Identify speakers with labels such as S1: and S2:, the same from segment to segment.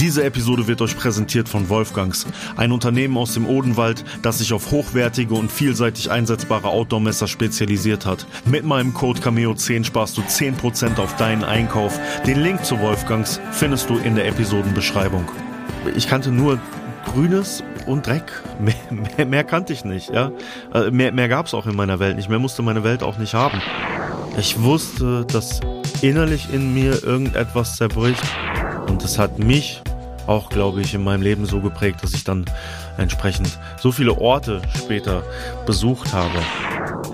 S1: Diese Episode wird euch präsentiert von Wolfgangs, ein Unternehmen aus dem Odenwald, das sich auf hochwertige und vielseitig einsetzbare Outdoor-Messer spezialisiert hat. Mit meinem Code Cameo10 sparst du 10% auf deinen Einkauf. Den Link zu Wolfgangs findest du in der Episodenbeschreibung. Ich kannte nur Grünes und Dreck. Mehr, mehr, mehr kannte ich nicht, ja. Äh, mehr, mehr gab es auch in meiner Welt nicht. Mehr musste meine Welt auch nicht haben. Ich wusste, dass innerlich in mir irgendetwas zerbricht. Und es hat mich auch, glaube ich, in meinem Leben so geprägt, dass ich dann entsprechend so viele Orte später besucht habe.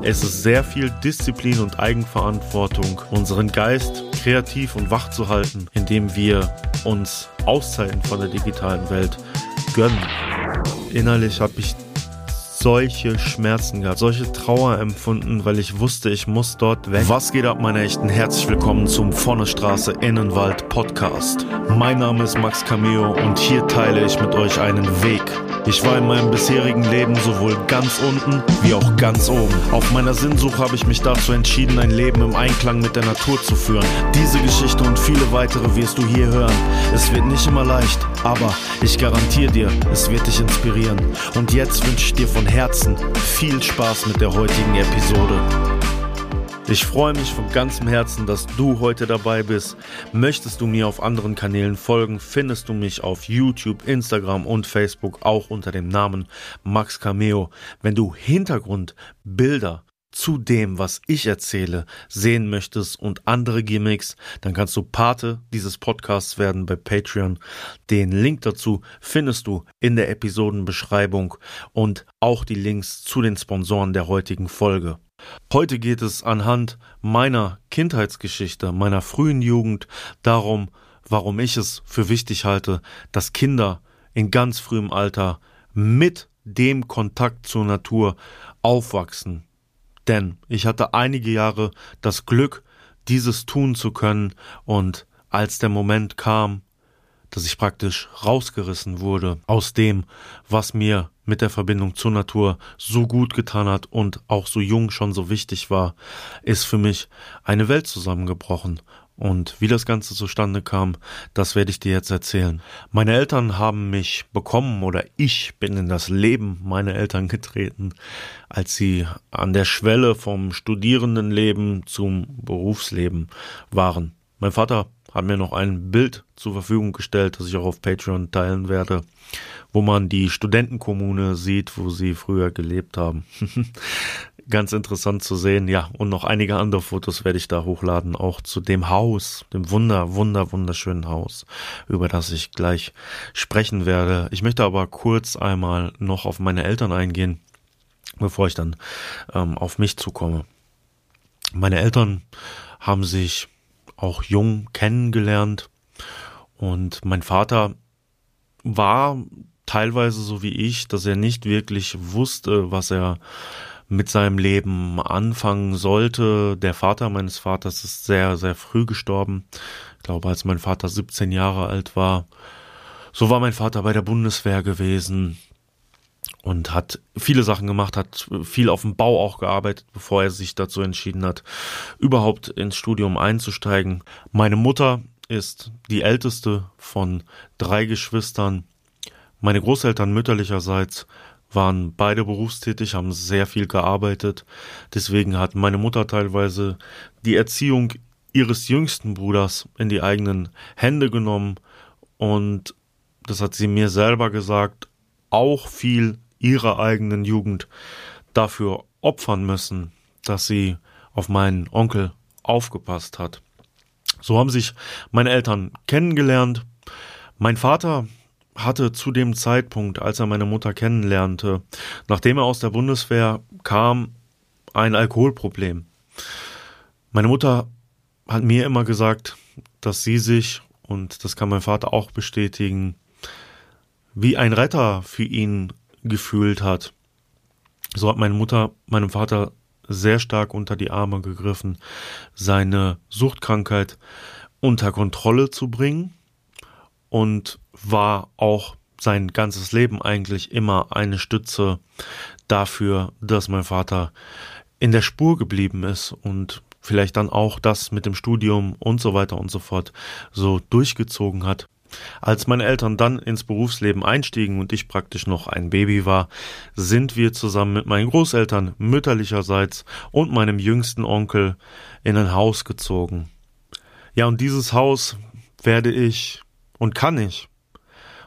S1: Es ist sehr viel Disziplin und Eigenverantwortung, unseren Geist kreativ und wach zu halten, indem wir uns Auszeiten von der digitalen Welt gönnen. Innerlich habe ich solche Schmerzen gehabt, solche Trauer empfunden, weil ich wusste, ich muss dort weg. Was geht ab, meine Echten? Herzlich willkommen zum Vonnestraße Innenwald Podcast. Mein Name ist Max Cameo und hier teile ich mit euch einen Weg. Ich war in meinem bisherigen Leben sowohl ganz unten wie auch ganz oben. Auf meiner Sinnsuche habe ich mich dazu entschieden, ein Leben im Einklang mit der Natur zu führen. Diese Geschichte und viele weitere wirst du hier hören. Es wird nicht immer leicht, aber ich garantiere dir, es wird dich inspirieren. Und jetzt wünsche ich dir von Herzen viel Spaß mit der heutigen Episode. Ich freue mich von ganzem Herzen, dass du heute dabei bist. Möchtest du mir auf anderen Kanälen folgen, findest du mich auf YouTube, Instagram und Facebook auch unter dem Namen Max Cameo. Wenn du Hintergrundbilder zu dem, was ich erzähle, sehen möchtest und andere Gimmicks, dann kannst du Pate dieses Podcasts werden bei Patreon. Den Link dazu findest du in der Episodenbeschreibung und auch die Links zu den Sponsoren der heutigen Folge. Heute geht es anhand meiner Kindheitsgeschichte, meiner frühen Jugend darum, warum ich es für wichtig halte, dass Kinder in ganz frühem Alter mit dem Kontakt zur Natur aufwachsen, denn ich hatte einige Jahre das Glück, dieses tun zu können, und als der Moment kam, dass ich praktisch rausgerissen wurde aus dem, was mir mit der Verbindung zur Natur so gut getan hat und auch so jung schon so wichtig war, ist für mich eine Welt zusammengebrochen. Und wie das Ganze zustande kam, das werde ich dir jetzt erzählen. Meine Eltern haben mich bekommen oder ich bin in das Leben meiner Eltern getreten, als sie an der Schwelle vom Studierendenleben zum Berufsleben waren. Mein Vater hat mir noch ein Bild zur Verfügung gestellt, das ich auch auf Patreon teilen werde, wo man die Studentenkommune sieht, wo sie früher gelebt haben. ganz interessant zu sehen. Ja, und noch einige andere Fotos werde ich da hochladen, auch zu dem Haus, dem wunder, wunder, wunderschönen Haus, über das ich gleich sprechen werde. Ich möchte aber kurz einmal noch auf meine Eltern eingehen, bevor ich dann ähm, auf mich zukomme. Meine Eltern haben sich auch jung kennengelernt und mein Vater war teilweise so wie ich, dass er nicht wirklich wusste, was er mit seinem Leben anfangen sollte. Der Vater meines Vaters ist sehr, sehr früh gestorben. Ich glaube, als mein Vater 17 Jahre alt war. So war mein Vater bei der Bundeswehr gewesen und hat viele Sachen gemacht, hat viel auf dem Bau auch gearbeitet, bevor er sich dazu entschieden hat, überhaupt ins Studium einzusteigen. Meine Mutter ist die älteste von drei Geschwistern. Meine Großeltern mütterlicherseits waren beide berufstätig, haben sehr viel gearbeitet. Deswegen hat meine Mutter teilweise die Erziehung ihres jüngsten Bruders in die eigenen Hände genommen und das hat sie mir selber gesagt, auch viel ihrer eigenen Jugend dafür opfern müssen, dass sie auf meinen Onkel aufgepasst hat. So haben sich meine Eltern kennengelernt. Mein Vater hatte zu dem Zeitpunkt, als er meine Mutter kennenlernte, nachdem er aus der Bundeswehr kam, ein Alkoholproblem. Meine Mutter hat mir immer gesagt, dass sie sich, und das kann mein Vater auch bestätigen, wie ein Retter für ihn gefühlt hat. So hat meine Mutter meinem Vater sehr stark unter die Arme gegriffen, seine Suchtkrankheit unter Kontrolle zu bringen und war auch sein ganzes Leben eigentlich immer eine Stütze dafür, dass mein Vater in der Spur geblieben ist und vielleicht dann auch das mit dem Studium und so weiter und so fort so durchgezogen hat. Als meine Eltern dann ins Berufsleben einstiegen und ich praktisch noch ein Baby war, sind wir zusammen mit meinen Großeltern mütterlicherseits und meinem jüngsten Onkel in ein Haus gezogen. Ja, und dieses Haus werde ich und kann ich.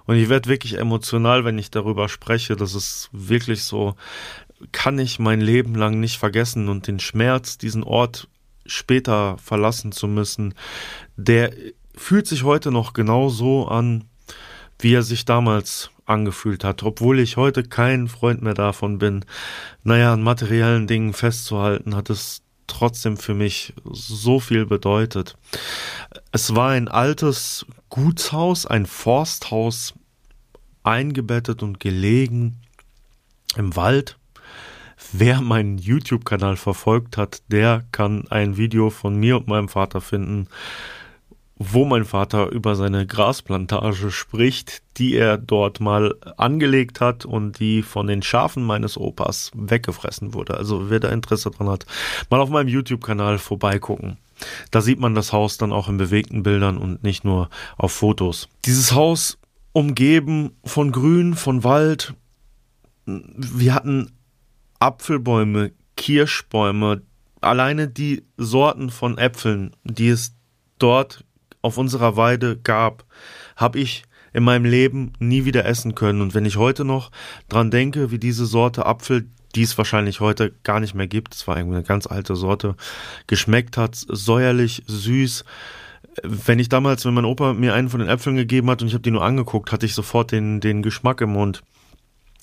S1: Und ich werde wirklich emotional, wenn ich darüber spreche. Das ist wirklich so, kann ich mein Leben lang nicht vergessen und den Schmerz, diesen Ort später verlassen zu müssen, der fühlt sich heute noch genau so an, wie er sich damals angefühlt hat, obwohl ich heute kein Freund mehr davon bin. Naja, an materiellen Dingen festzuhalten, hat es trotzdem für mich so viel bedeutet. Es war ein altes Gutshaus, ein Forsthaus, eingebettet und gelegen im Wald. Wer meinen YouTube-Kanal verfolgt hat, der kann ein Video von mir und meinem Vater finden, wo mein Vater über seine Grasplantage spricht, die er dort mal angelegt hat und die von den Schafen meines Opas weggefressen wurde. Also wer da Interesse dran hat, mal auf meinem YouTube-Kanal vorbeigucken. Da sieht man das Haus dann auch in bewegten Bildern und nicht nur auf Fotos. Dieses Haus umgeben von Grün, von Wald. Wir hatten Apfelbäume, Kirschbäume, alleine die Sorten von Äpfeln, die es dort auf unserer Weide gab, habe ich in meinem Leben nie wieder essen können. Und wenn ich heute noch dran denke, wie diese Sorte Apfel, die es wahrscheinlich heute gar nicht mehr gibt, es war irgendwie eine ganz alte Sorte, geschmeckt hat, säuerlich, süß. Wenn ich damals, wenn mein Opa mir einen von den Äpfeln gegeben hat und ich habe die nur angeguckt, hatte ich sofort den, den Geschmack im Mund.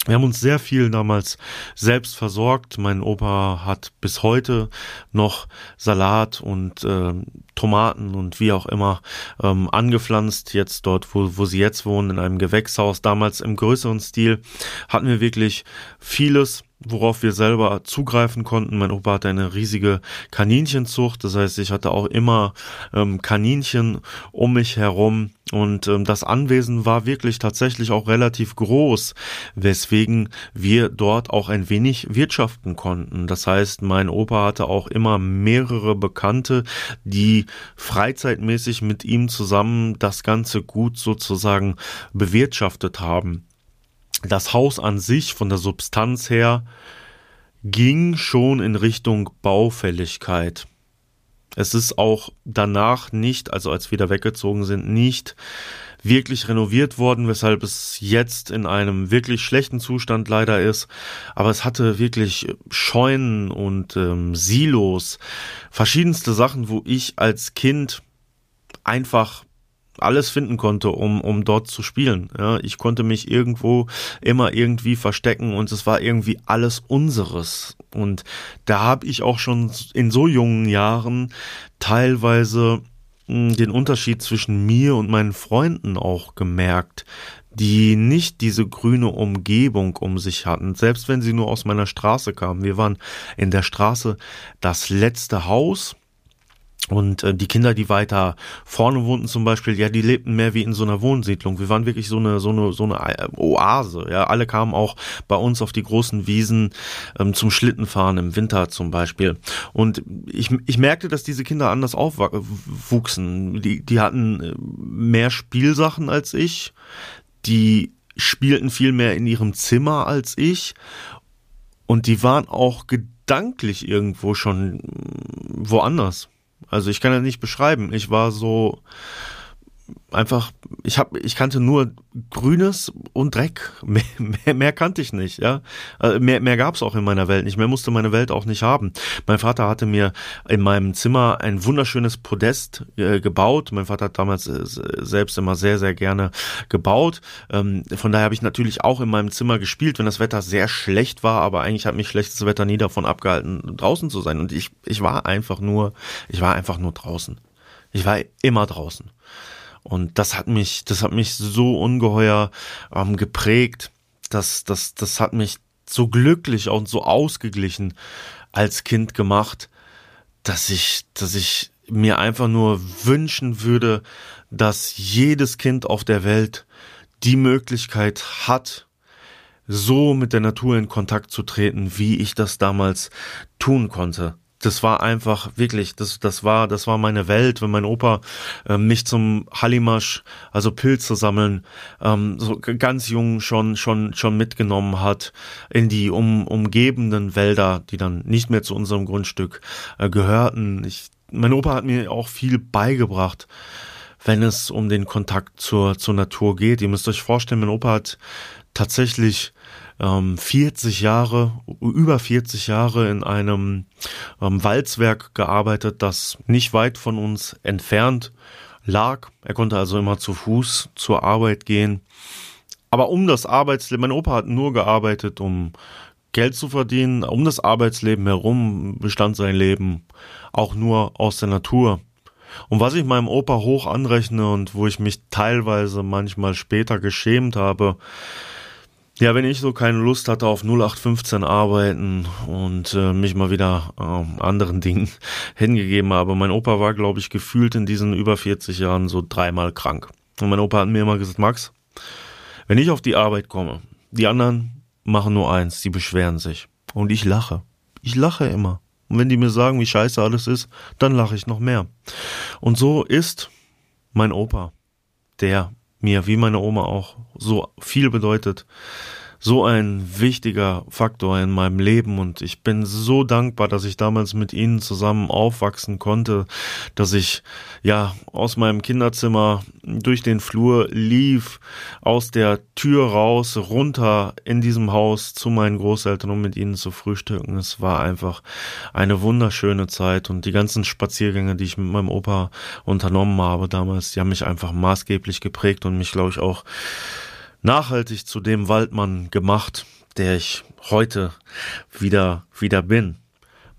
S1: Wir haben uns sehr viel damals selbst versorgt. Mein Opa hat bis heute noch Salat und äh, Tomaten und wie auch immer ähm, angepflanzt. Jetzt dort, wo, wo sie jetzt wohnen, in einem Gewächshaus. Damals im größeren Stil hatten wir wirklich vieles worauf wir selber zugreifen konnten. Mein Opa hatte eine riesige Kaninchenzucht, das heißt, ich hatte auch immer ähm, Kaninchen um mich herum und ähm, das Anwesen war wirklich tatsächlich auch relativ groß, weswegen wir dort auch ein wenig wirtschaften konnten. Das heißt, mein Opa hatte auch immer mehrere Bekannte, die freizeitmäßig mit ihm zusammen das ganze Gut sozusagen bewirtschaftet haben das Haus an sich von der Substanz her ging schon in Richtung Baufälligkeit. Es ist auch danach nicht, also als wir da weggezogen sind, nicht wirklich renoviert worden, weshalb es jetzt in einem wirklich schlechten Zustand leider ist. Aber es hatte wirklich Scheunen und ähm, Silos, verschiedenste Sachen, wo ich als Kind einfach alles finden konnte, um, um dort zu spielen. Ja, ich konnte mich irgendwo immer irgendwie verstecken und es war irgendwie alles unseres. Und da habe ich auch schon in so jungen Jahren teilweise hm, den Unterschied zwischen mir und meinen Freunden auch gemerkt, die nicht diese grüne Umgebung um sich hatten, selbst wenn sie nur aus meiner Straße kamen. Wir waren in der Straße das letzte Haus und äh, die Kinder, die weiter vorne wohnten zum Beispiel, ja, die lebten mehr wie in so einer Wohnsiedlung. Wir waren wirklich so eine so eine so eine äh, Oase. Ja, alle kamen auch bei uns auf die großen Wiesen ähm, zum Schlittenfahren im Winter zum Beispiel. Und ich ich merkte, dass diese Kinder anders aufwuchsen. Die die hatten äh, mehr Spielsachen als ich. Die spielten viel mehr in ihrem Zimmer als ich. Und die waren auch gedanklich irgendwo schon woanders. Also ich kann das nicht beschreiben. Ich war so einfach, ich habe, ich kannte nur Grünes und Dreck. Mehr, mehr, mehr kannte ich nicht, ja. Äh, mehr, mehr gab es auch in meiner Welt nicht. Mehr musste meine Welt auch nicht haben. Mein Vater hatte mir in meinem Zimmer ein wunderschönes Podest äh, gebaut. Mein Vater hat damals äh, selbst immer sehr, sehr gerne gebaut. Ähm, von daher habe ich natürlich auch in meinem Zimmer gespielt, wenn das Wetter sehr schlecht war, aber eigentlich hat mich schlechtes Wetter nie davon abgehalten, draußen zu sein. Und ich, ich war einfach nur, ich war einfach nur draußen. Ich war immer draußen. Und das hat mich, das hat mich so ungeheuer ähm, geprägt. Das, das, das hat mich so glücklich und so ausgeglichen als Kind gemacht, dass ich, dass ich mir einfach nur wünschen würde, dass jedes Kind auf der Welt die Möglichkeit hat, so mit der Natur in Kontakt zu treten, wie ich das damals tun konnte. Das war einfach wirklich, das, das war, das war meine Welt, wenn mein Opa äh, mich zum Hallimasch, also Pilze sammeln, ähm, so ganz jung schon, schon, schon mitgenommen hat in die um, umgebenden Wälder, die dann nicht mehr zu unserem Grundstück äh, gehörten. Ich, mein Opa hat mir auch viel beigebracht, wenn es um den Kontakt zur, zur Natur geht. Ihr müsst euch vorstellen, mein Opa hat tatsächlich ähm, 40 Jahre, über 40 Jahre in einem ähm, Walzwerk gearbeitet, das nicht weit von uns entfernt lag. Er konnte also immer zu Fuß zur Arbeit gehen. Aber um das Arbeitsleben, mein Opa hat nur gearbeitet, um Geld zu verdienen. Um das Arbeitsleben herum bestand sein Leben auch nur aus der Natur. Und was ich meinem Opa hoch anrechne und wo ich mich teilweise manchmal später geschämt habe, ja, wenn ich so keine Lust hatte auf 0815 arbeiten und äh, mich mal wieder äh, anderen Dingen hingegeben habe. Mein Opa war, glaube ich, gefühlt in diesen über 40 Jahren so dreimal krank. Und mein Opa hat mir immer gesagt, Max, wenn ich auf die Arbeit komme, die anderen machen nur eins, die beschweren sich. Und ich lache. Ich lache immer. Und wenn die mir sagen, wie scheiße alles ist, dann lache ich noch mehr. Und so ist mein Opa, der mir, wie meine Oma auch, so viel bedeutet so ein wichtiger Faktor in meinem Leben und ich bin so dankbar, dass ich damals mit ihnen zusammen aufwachsen konnte, dass ich ja aus meinem Kinderzimmer durch den Flur lief, aus der Tür raus, runter in diesem Haus zu meinen Großeltern, um mit ihnen zu frühstücken. Es war einfach eine wunderschöne Zeit und die ganzen Spaziergänge, die ich mit meinem Opa unternommen habe damals, die haben mich einfach maßgeblich geprägt und mich, glaube ich, auch nachhaltig zu dem Waldmann gemacht, der ich heute wieder, wieder bin.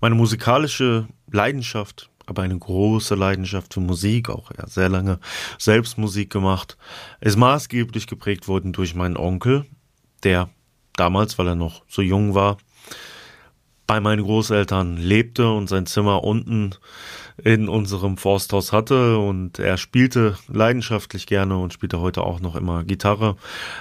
S1: Meine musikalische Leidenschaft, aber eine große Leidenschaft für Musik, auch ja, sehr lange selbst Musik gemacht, ist maßgeblich geprägt worden durch meinen Onkel, der damals, weil er noch so jung war, bei meinen Großeltern lebte und sein Zimmer unten in unserem Forsthaus hatte. Und er spielte leidenschaftlich gerne und spielte heute auch noch immer Gitarre.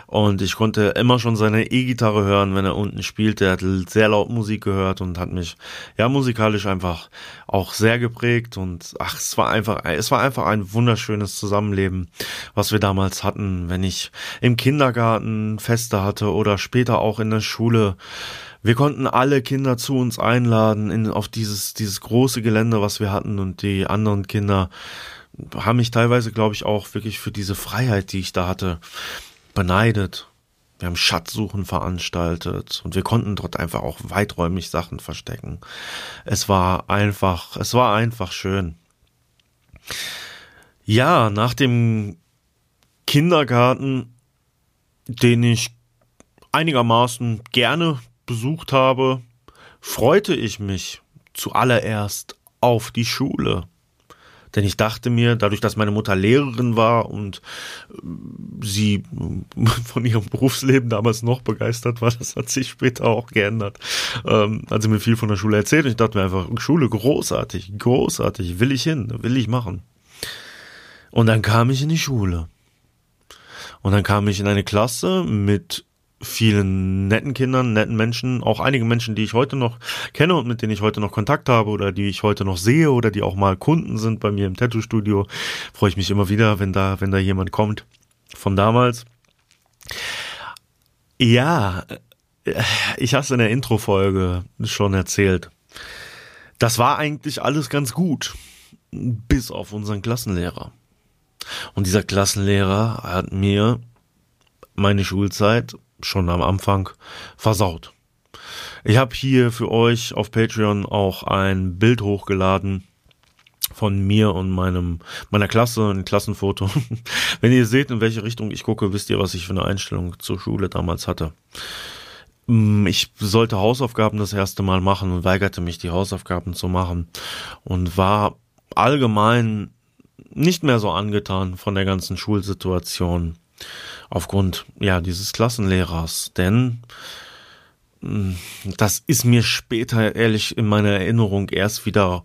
S1: Und ich konnte immer schon seine E-Gitarre hören, wenn er unten spielte. Er hat sehr laut Musik gehört und hat mich ja musikalisch einfach auch sehr geprägt. Und ach, es war einfach es war einfach ein wunderschönes Zusammenleben, was wir damals hatten, wenn ich im Kindergarten Feste hatte oder später auch in der Schule wir konnten alle Kinder zu uns einladen in, auf dieses, dieses große Gelände, was wir hatten und die anderen Kinder haben mich teilweise, glaube ich, auch wirklich für diese Freiheit, die ich da hatte, beneidet. Wir haben Schatzsuchen veranstaltet und wir konnten dort einfach auch weiträumig Sachen verstecken. Es war einfach, es war einfach schön. Ja, nach dem Kindergarten, den ich einigermaßen gerne besucht habe, freute ich mich zuallererst auf die Schule. Denn ich dachte mir, dadurch, dass meine Mutter Lehrerin war und äh, sie von ihrem Berufsleben damals noch begeistert war, das hat sich später auch geändert. Ähm, hat sie mir viel von der Schule erzählt und ich dachte mir einfach, Schule großartig, großartig, will ich hin, will ich machen. Und dann kam ich in die Schule. Und dann kam ich in eine Klasse mit vielen netten Kindern, netten Menschen, auch einige Menschen, die ich heute noch kenne und mit denen ich heute noch Kontakt habe oder die ich heute noch sehe oder die auch mal Kunden sind bei mir im Tattoo-Studio, freue ich mich immer wieder, wenn da, wenn da jemand kommt von damals. Ja, ich habe es in der Intro-Folge schon erzählt. Das war eigentlich alles ganz gut, bis auf unseren Klassenlehrer. Und dieser Klassenlehrer hat mir meine Schulzeit schon am Anfang versaut. Ich habe hier für euch auf Patreon auch ein Bild hochgeladen von mir und meinem meiner Klasse, ein Klassenfoto. Wenn ihr seht, in welche Richtung ich gucke, wisst ihr, was ich für eine Einstellung zur Schule damals hatte. Mm, ich sollte Hausaufgaben das erste Mal machen und weigerte mich, die Hausaufgaben zu machen und war allgemein nicht mehr so angetan von der ganzen Schulsituation aufgrund ja dieses Klassenlehrers, denn hm, das ist mir später ehrlich in meiner Erinnerung erst wieder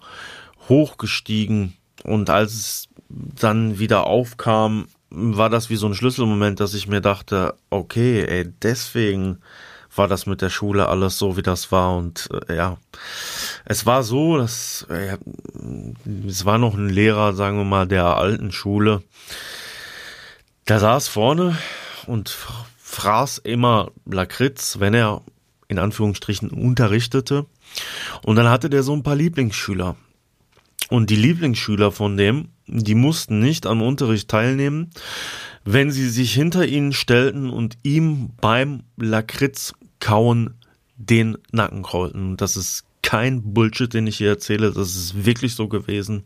S1: hochgestiegen und als es dann wieder aufkam, war das wie so ein Schlüsselmoment, dass ich mir dachte, okay, ey, deswegen war das mit der Schule alles so, wie das war. Und äh, ja, es war so, dass äh, es war noch ein Lehrer, sagen wir mal, der alten Schule. Der saß vorne und fraß immer Lakritz, wenn er in Anführungsstrichen unterrichtete. Und dann hatte der so ein paar Lieblingsschüler. Und die Lieblingsschüler von dem, die mussten nicht am Unterricht teilnehmen, wenn sie sich hinter ihn stellten und ihm beim Lakritz kauen den Nacken krollten. Das ist kein Bullshit, den ich hier erzähle. Das ist wirklich so gewesen.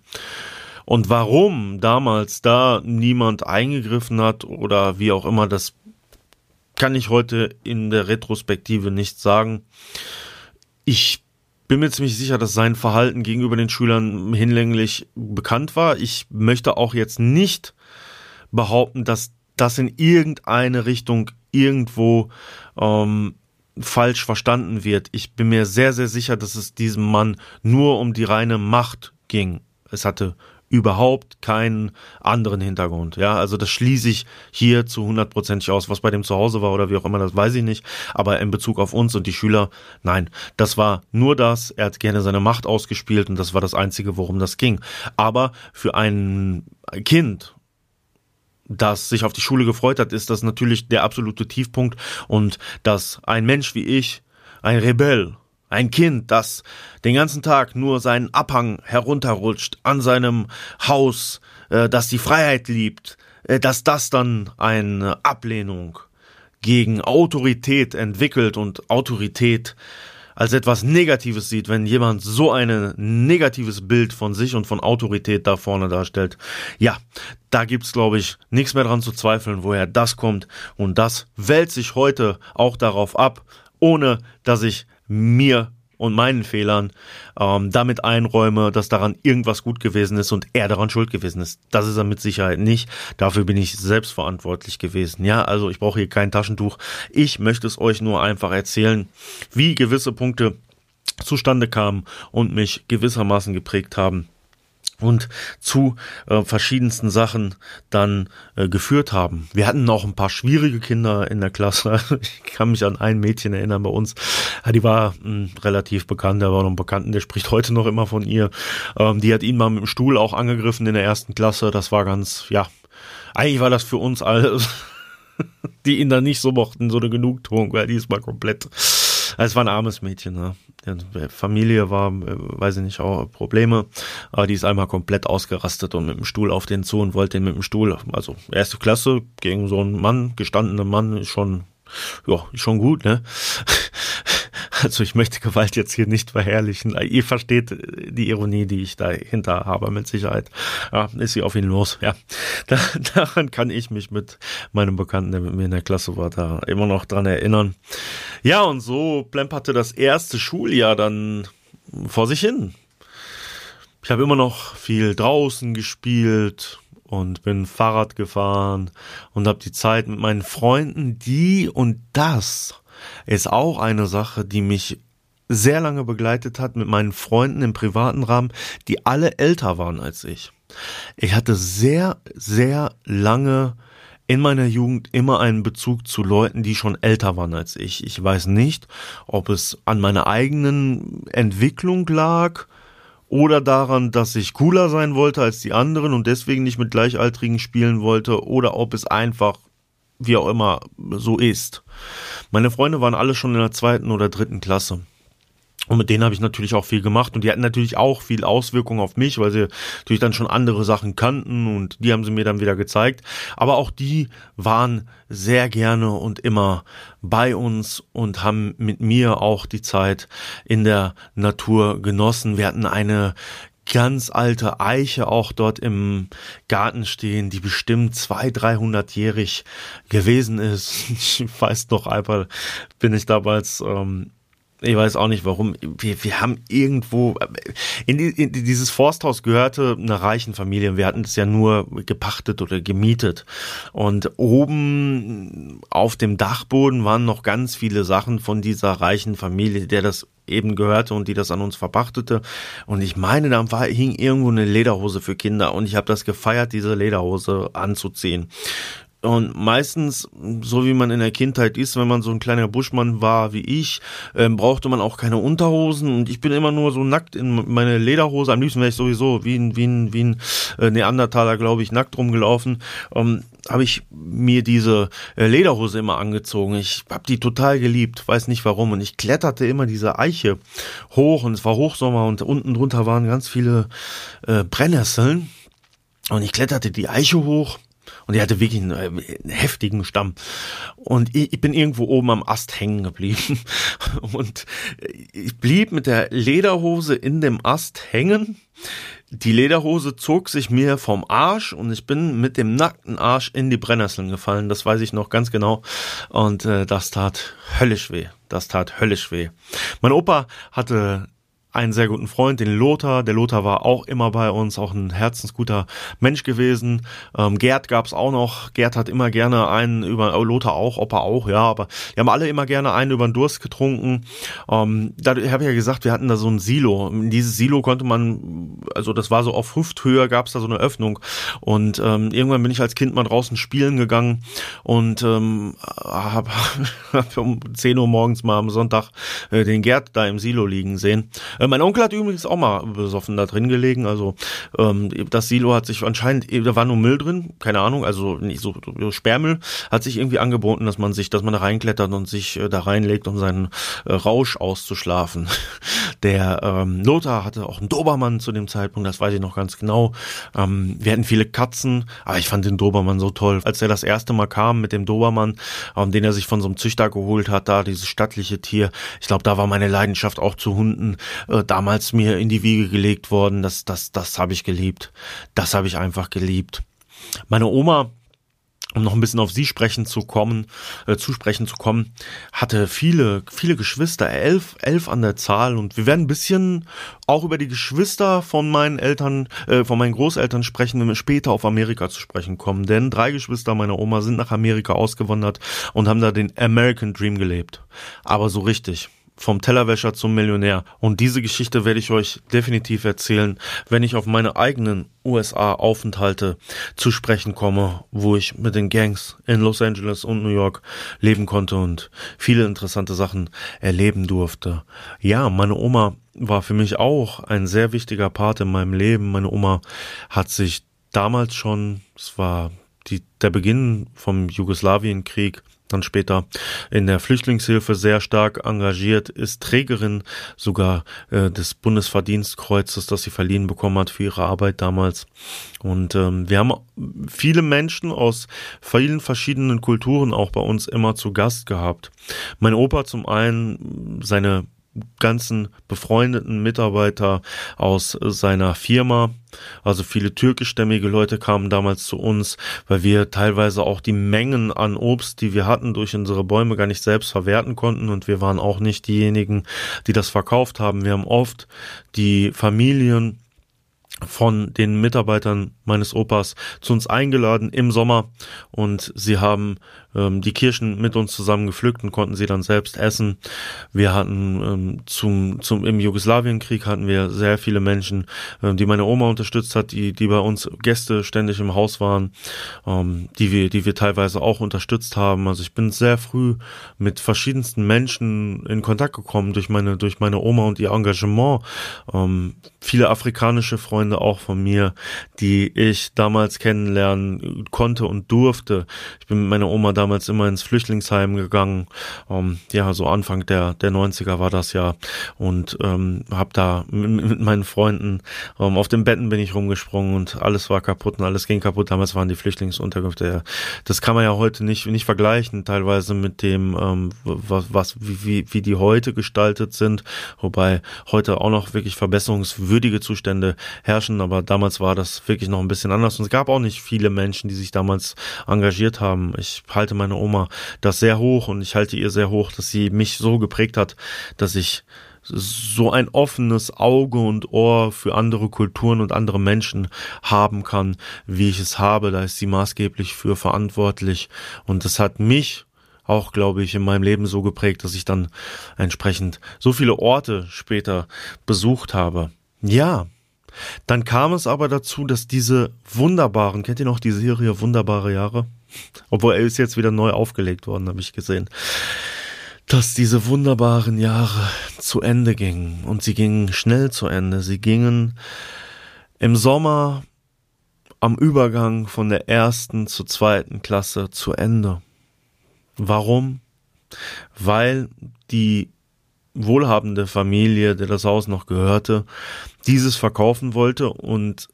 S1: Und warum damals da niemand eingegriffen hat oder wie auch immer, das kann ich heute in der Retrospektive nicht sagen. Ich bin mir ziemlich sicher, dass sein Verhalten gegenüber den Schülern hinlänglich bekannt war. Ich möchte auch jetzt nicht behaupten, dass das in irgendeine Richtung irgendwo ähm, falsch verstanden wird. Ich bin mir sehr, sehr sicher, dass es diesem Mann nur um die reine Macht ging. Es hatte überhaupt keinen anderen Hintergrund. Ja, also das schließe ich hier zu hundertprozentig aus. Was bei dem zu Hause war oder wie auch immer, das weiß ich nicht. Aber in Bezug auf uns und die Schüler, nein, das war nur das. Er hat gerne seine Macht ausgespielt und das war das Einzige, worum das ging. Aber für ein Kind das sich auf die Schule gefreut hat, ist das natürlich der absolute Tiefpunkt und dass ein Mensch wie ich, ein Rebell, ein Kind, das den ganzen Tag nur seinen Abhang herunterrutscht an seinem Haus, äh, das die Freiheit liebt, äh, dass das dann eine Ablehnung gegen Autorität entwickelt und Autorität als etwas Negatives sieht, wenn jemand so ein negatives Bild von sich und von Autorität da vorne darstellt. Ja, da gibt's glaube ich nichts mehr dran zu zweifeln, woher das kommt und das wälzt sich heute auch darauf ab, ohne dass ich mir und meinen Fehlern ähm, damit einräume, dass daran irgendwas gut gewesen ist und er daran schuld gewesen ist. Das ist er mit Sicherheit nicht. Dafür bin ich selbst verantwortlich gewesen. Ja, also ich brauche hier kein Taschentuch. Ich möchte es euch nur einfach erzählen, wie gewisse Punkte zustande kamen und mich gewissermaßen geprägt haben und zu äh, verschiedensten Sachen dann äh, geführt haben. Wir hatten auch ein paar schwierige Kinder in der Klasse. Ich kann mich an ein Mädchen erinnern bei uns. Die war mh, hm, relativ bekannt, der war noch ein Bekannten, der spricht heute noch immer von ihr. Ähm, die hat ihn mal mit dem Stuhl auch angegriffen in der ersten Klasse. Das war ganz, ja, eigentlich war das für uns alle, die ihn dann nicht so mochten, so eine Genugtuung, weil die ist mal komplett es war ein armes Mädchen, ne? Familie war, äh, weiß ich nicht, auch Probleme. Aber die ist einmal komplett ausgerastet und mit dem Stuhl auf den zu und wollte den mit dem Stuhl, also erste Klasse gegen so einen Mann, gestandenen Mann, ist schon, ja, schon gut, ne? Also ich möchte Gewalt jetzt hier nicht verherrlichen. Ihr versteht die Ironie, die ich dahinter habe, mit Sicherheit. Ja, ist sie auf ihn los. Ja, da, daran kann ich mich mit meinem Bekannten, der mit mir in der Klasse war, da immer noch dran erinnern. Ja, und so plemperte das erste Schuljahr dann vor sich hin. Ich habe immer noch viel draußen gespielt und bin Fahrrad gefahren und habe die Zeit mit meinen Freunden, die und das ist auch eine Sache, die mich sehr lange begleitet hat mit meinen Freunden im privaten Rahmen, die alle älter waren als ich. Ich hatte sehr, sehr lange in meiner Jugend immer einen Bezug zu Leuten, die schon älter waren als ich. Ich weiß nicht, ob es an meiner eigenen Entwicklung lag oder daran, dass ich cooler sein wollte als die anderen und deswegen nicht mit Gleichaltrigen spielen wollte oder ob es einfach wie auch immer so ist. Meine Freunde waren alle schon in der zweiten oder dritten Klasse. Und mit denen habe ich natürlich auch viel gemacht und die hatten natürlich auch viel Auswirkungen auf mich, weil sie natürlich dann schon andere Sachen kannten und die haben sie mir dann wieder gezeigt. Aber auch die waren sehr gerne und immer bei uns und haben mit mir auch die Zeit in der Natur genossen. Wir hatten eine ganz alte Eiche auch dort im Garten stehen, die bestimmt zwei, dreihundertjährig gewesen ist. Ich weiß noch einfach, bin ich damals ähm, ich weiß auch nicht warum. Wir, wir haben irgendwo in, die, in dieses Forsthaus gehörte einer reichen Familie. Wir hatten es ja nur gepachtet oder gemietet. Und oben auf dem Dachboden waren noch ganz viele Sachen von dieser reichen Familie, der das eben gehörte und die das an uns verpachtete. Und ich meine, da war, hing irgendwo eine Lederhose für Kinder und ich habe das gefeiert, diese Lederhose anzuziehen. Und meistens, so wie man in der Kindheit ist, wenn man so ein kleiner Buschmann war wie ich, ähm, brauchte man auch keine Unterhosen. Und ich bin immer nur so nackt in meine Lederhose. Am liebsten wäre ich sowieso wie ein, wie ein, wie ein äh, Neandertaler, glaube ich, nackt rumgelaufen. Ähm, habe ich mir diese äh, Lederhose immer angezogen. Ich habe die total geliebt, weiß nicht warum. Und ich kletterte immer diese Eiche hoch und es war Hochsommer und unten drunter waren ganz viele äh, Brennnesseln. Und ich kletterte die Eiche hoch und die hatte wirklich einen, äh, einen heftigen Stamm. Und ich, ich, bin irgendwo oben am Ast hängen geblieben. Und ich blieb mit der Lederhose in dem Ast hängen. Die Lederhose zog sich mir vom Arsch und ich bin mit dem nackten Arsch in die Brennnesseln gefallen. Das weiß ich noch ganz genau. Und äh, das tat höllisch weh. Das tat höllisch weh. Mein Opa hatte einen sehr guten Freund, den Lothar. Der Lothar war auch immer bei uns, auch ein herzensguter Mensch gewesen. Ähm, Gerd gab's auch noch. Gerd hat immer gerne einen über, oh, Lothar auch, Opa auch, ja, aber wir haben alle immer gerne einen über den Durst getrunken. Ähm, da habe ich ja gesagt, wir hatten da so ein Silo. In dieses Silo konnte man, also das war so auf Hüfthöhe, gab's da so eine Öffnung. Und ähm, irgendwann bin ich als Kind mal draußen spielen gegangen und ähm, habe hab um 10 Uhr morgens mal am Sonntag äh, den Gerd da im Silo liegen sehen. Äh, mein Onkel hat übrigens auch mal besoffen da drin gelegen. Also ähm, das Silo hat sich anscheinend, da war nur Müll drin, keine Ahnung, also nicht so, so Sperrmüll, hat sich irgendwie angeboten, dass man sich, dass man da reinklettert und sich äh, da reinlegt, um seinen äh, Rausch auszuschlafen. Der ähm, Lothar hatte auch einen Dobermann zu dem Zeitpunkt, das weiß ich noch ganz genau. Ähm, wir hatten viele Katzen, aber ich fand den Dobermann so toll. Als er das erste Mal kam mit dem Dobermann, ähm, den er sich von so einem Züchter geholt hat, da dieses stattliche Tier, ich glaube, da war meine Leidenschaft auch zu Hunden äh, damals mir in die Wiege gelegt worden. Das, das, das habe ich geliebt. Das habe ich einfach geliebt. Meine Oma, um noch ein bisschen auf sie sprechen zu kommen, äh, zu sprechen zu kommen, hatte viele, viele Geschwister, elf, elf an der Zahl und wir werden ein bisschen auch über die Geschwister von meinen Eltern, äh, von meinen Großeltern sprechen, wenn wir später auf Amerika zu sprechen kommen, denn drei Geschwister meiner Oma sind nach Amerika ausgewandert und haben da den American Dream gelebt. Aber so richtig vom Tellerwäscher zum Millionär. Und diese Geschichte werde ich euch definitiv erzählen, wenn ich auf meine eigenen USA-Aufenthalte zu sprechen komme, wo ich mit den Gangs in Los Angeles und New York leben konnte und viele interessante Sachen erleben durfte. Ja, meine Oma war für mich auch ein sehr wichtiger Part in meinem Leben. Meine Oma hat sich damals schon, es war die, der Beginn vom Jugoslawienkrieg, dann später in der Flüchtlingshilfe sehr stark engagiert, ist Trägerin sogar äh, des Bundesverdienstkreuzes, das sie verliehen bekommen hat für ihre Arbeit damals. Und ähm, wir haben viele Menschen aus vielen verschiedenen Kulturen auch bei uns immer zu Gast gehabt. Mein Opa zum einen seine ganzen befreundeten Mitarbeiter aus seiner Firma. Also viele türkischstämmige Leute kamen damals zu uns, weil wir teilweise auch die Mengen an Obst, die wir hatten, durch unsere Bäume gar nicht selbst verwerten konnten und wir waren auch nicht diejenigen, die das verkauft haben. Wir haben oft die Familien von den Mitarbeitern meines Opas zu uns eingeladen im Sommer und sie haben ähm, die Kirschen mit uns zusammen gepflückt und konnten sie dann selbst essen. Wir hatten ähm, zum, zum im Jugoslawienkrieg hatten wir sehr viele Menschen, ähm, die meine Oma unterstützt hat, die die bei uns Gäste ständig im Haus waren, ähm, die wir die wir teilweise auch unterstützt haben. Also ich bin sehr früh mit verschiedensten Menschen in Kontakt gekommen durch meine durch meine Oma und ihr Engagement. Ähm, viele afrikanische Freunde auch von mir, die ich damals kennenlernen konnte und durfte. Ich bin mit meiner Oma damals immer ins Flüchtlingsheim gegangen. Ähm, ja, so Anfang der, der 90er war das ja. Und ähm, habe da mit, mit, meinen Freunden ähm, auf den Betten bin ich rumgesprungen und alles war kaputt und alles ging kaputt. Damals waren die Flüchtlingsunterkünfte. Das kann man ja heute nicht, nicht vergleichen, teilweise mit dem, ähm, was, was wie, wie die heute gestaltet sind. Wobei heute auch noch wirklich verbesserungswürdige Zustände herrschen. Aber damals war das wirklich noch ein bisschen anders. Und es gab auch nicht viele Menschen, die sich damals engagiert haben. Ich halte halte meine Oma das sehr hoch und ich halte ihr sehr hoch, dass sie mich so geprägt hat, dass ich so ein offenes Auge und Ohr für andere Kulturen und andere Menschen haben kann, wie ich es habe. Da ist sie maßgeblich für verantwortlich. Und das hat mich auch, glaube ich, in meinem Leben so geprägt, dass ich dann entsprechend so viele Orte später besucht habe. Ja, Dann kam es aber dazu, dass diese wunderbaren, kennt ihr noch die Serie Wunderbare Jahre? Obwohl er ist jetzt wieder neu aufgelegt worden, habe ich gesehen. Dass diese wunderbaren Jahre zu Ende gingen. Und sie gingen schnell zu Ende. Sie gingen im Sommer am Übergang von der ersten zur zweiten Klasse zu Ende. Warum? Weil die wohlhabende Familie, der das Haus noch gehörte, dieses verkaufen wollte und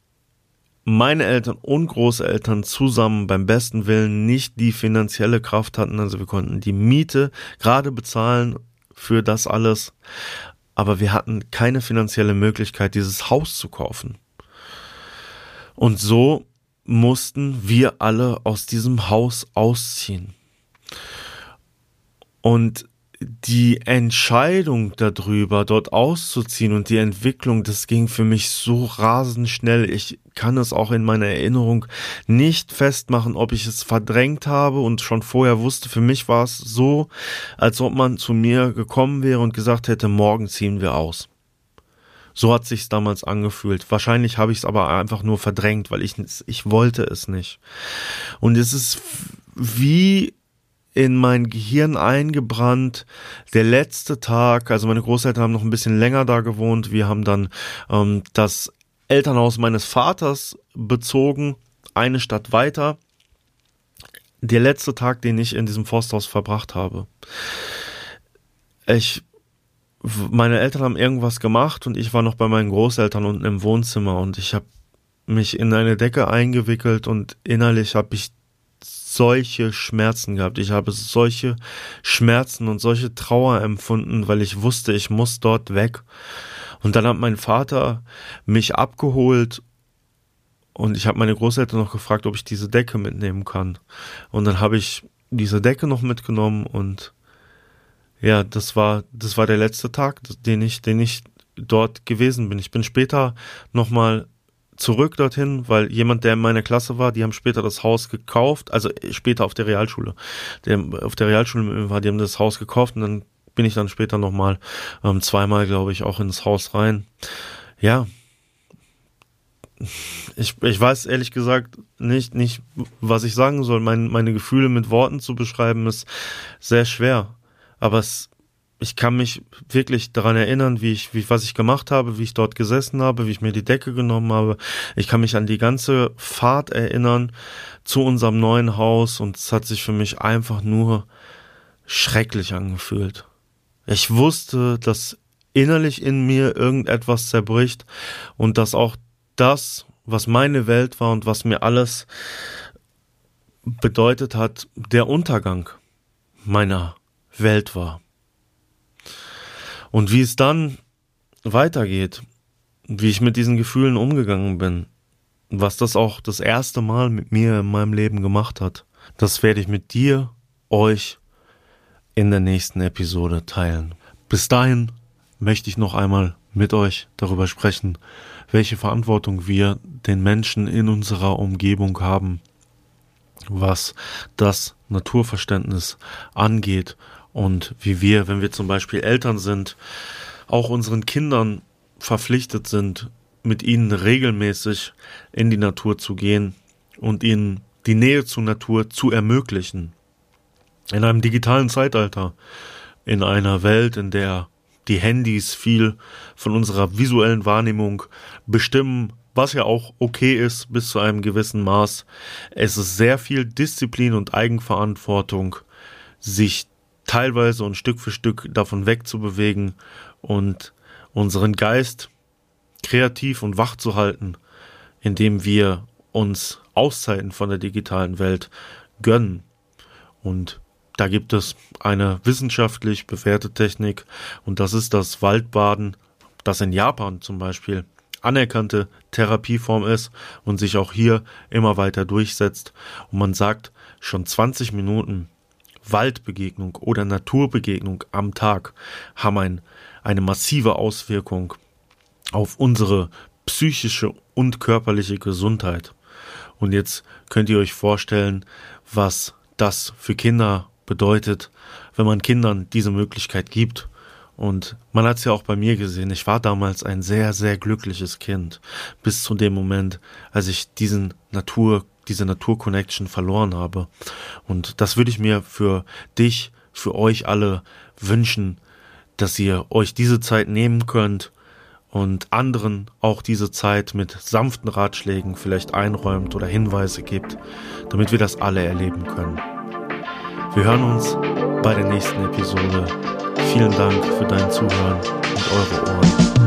S1: meine Eltern und Großeltern zusammen beim besten Willen nicht die finanzielle Kraft hatten. Also wir konnten die Miete gerade bezahlen für das alles, aber wir hatten keine finanzielle Möglichkeit, dieses Haus zu kaufen. Und so mussten wir alle aus diesem Haus ausziehen. Und die Entscheidung darüber, dort auszuziehen und die Entwicklung, das ging für mich so rasend schnell. Ich kann es auch in meiner Erinnerung nicht festmachen, ob ich es verdrängt habe und schon vorher wusste. Für mich war es so, als ob man zu mir gekommen wäre und gesagt hätte, morgen ziehen wir aus. So hat sich's damals angefühlt. Wahrscheinlich habe ich es aber einfach nur verdrängt, weil ich ich wollte es nicht. Und es ist wie in mein Gehirn eingebrannt. Der letzte Tag, also meine Großeltern haben noch ein bisschen länger da gewohnt. Wir haben dann ähm, das Elternhaus meines Vaters bezogen, eine Stadt weiter. Der letzte Tag, den ich in diesem Forsthaus verbracht habe. Ich meine Eltern haben irgendwas gemacht und ich war noch bei meinen Großeltern unten im Wohnzimmer und ich habe mich in eine Decke eingewickelt und innerlich habe ich solche Schmerzen gehabt. Ich habe solche Schmerzen und solche Trauer empfunden, weil ich wusste, ich muss dort weg. Und dann hat mein Vater mich abgeholt und ich habe meine Großeltern noch gefragt, ob ich diese Decke mitnehmen kann. Und dann habe ich diese Decke noch mitgenommen und ja, das war das war der letzte Tag, den ich den ich dort gewesen bin. Ich bin später nochmal zurück dorthin, weil jemand, der in meiner Klasse war, die haben später das Haus gekauft, also später auf der Realschule, der auf der Realschule war, die haben das Haus gekauft und dann bin ich dann später nochmal ähm, zweimal, glaube ich, auch ins Haus rein. Ja, ich, ich weiß ehrlich gesagt nicht, nicht, was ich sagen soll. Mein, meine Gefühle mit Worten zu beschreiben ist sehr schwer. Aber es ich kann mich wirklich daran erinnern, wie ich, wie, was ich gemacht habe, wie ich dort gesessen habe, wie ich mir die Decke genommen habe. Ich kann mich an die ganze Fahrt erinnern zu unserem neuen Haus und es hat sich für mich einfach nur schrecklich angefühlt. Ich wusste, dass innerlich in mir irgendetwas zerbricht und dass auch das, was meine Welt war und was mir alles bedeutet hat, der Untergang meiner Welt war. Und wie es dann weitergeht, wie ich mit diesen Gefühlen umgegangen bin, was das auch das erste Mal mit mir in meinem Leben gemacht hat, das werde ich mit dir, euch in der nächsten Episode teilen. Bis dahin möchte ich noch einmal mit euch darüber sprechen, welche Verantwortung wir den Menschen in unserer Umgebung haben, was das Naturverständnis angeht und wie wir, wenn wir zum Beispiel Eltern sind, auch unseren Kindern verpflichtet sind, mit ihnen regelmäßig in die Natur zu gehen und ihnen die Nähe zur Natur zu ermöglichen. In einem digitalen Zeitalter, in einer Welt, in der die Handys viel von unserer visuellen Wahrnehmung bestimmen, was ja auch okay ist bis zu einem gewissen Maß. Es ist sehr viel Disziplin und Eigenverantwortung, sich teilweise und Stück für Stück davon wegzubewegen und unseren Geist kreativ und wach zu halten, indem wir uns Auszeiten von der digitalen Welt gönnen. Und da gibt es eine wissenschaftlich bewährte Technik und das ist das Waldbaden, das in Japan zum Beispiel anerkannte Therapieform ist und sich auch hier immer weiter durchsetzt. Und man sagt, schon 20 Minuten Waldbegegnung oder Naturbegegnung am Tag haben ein, eine massive Auswirkung auf unsere psychische und körperliche Gesundheit. Und jetzt könnt ihr euch vorstellen, was das für Kinder bedeutet, wenn man Kindern diese Möglichkeit gibt Und man hat es ja auch bei mir gesehen. Ich war damals ein sehr, sehr glückliches Kind. Bis zu dem Moment, als ich diesen Natur, diese Natur-Connection verloren habe. Und das würde ich mir für dich, für euch alle wünschen, dass ihr euch diese Zeit nehmen könnt und anderen auch diese Zeit mit sanften Ratschlägen vielleicht einräumt oder Hinweise gibt, damit wir das alle erleben können. Wir hören uns bei der nächsten Episode. Vielen Dank für dein Zuhören und eure Ohren.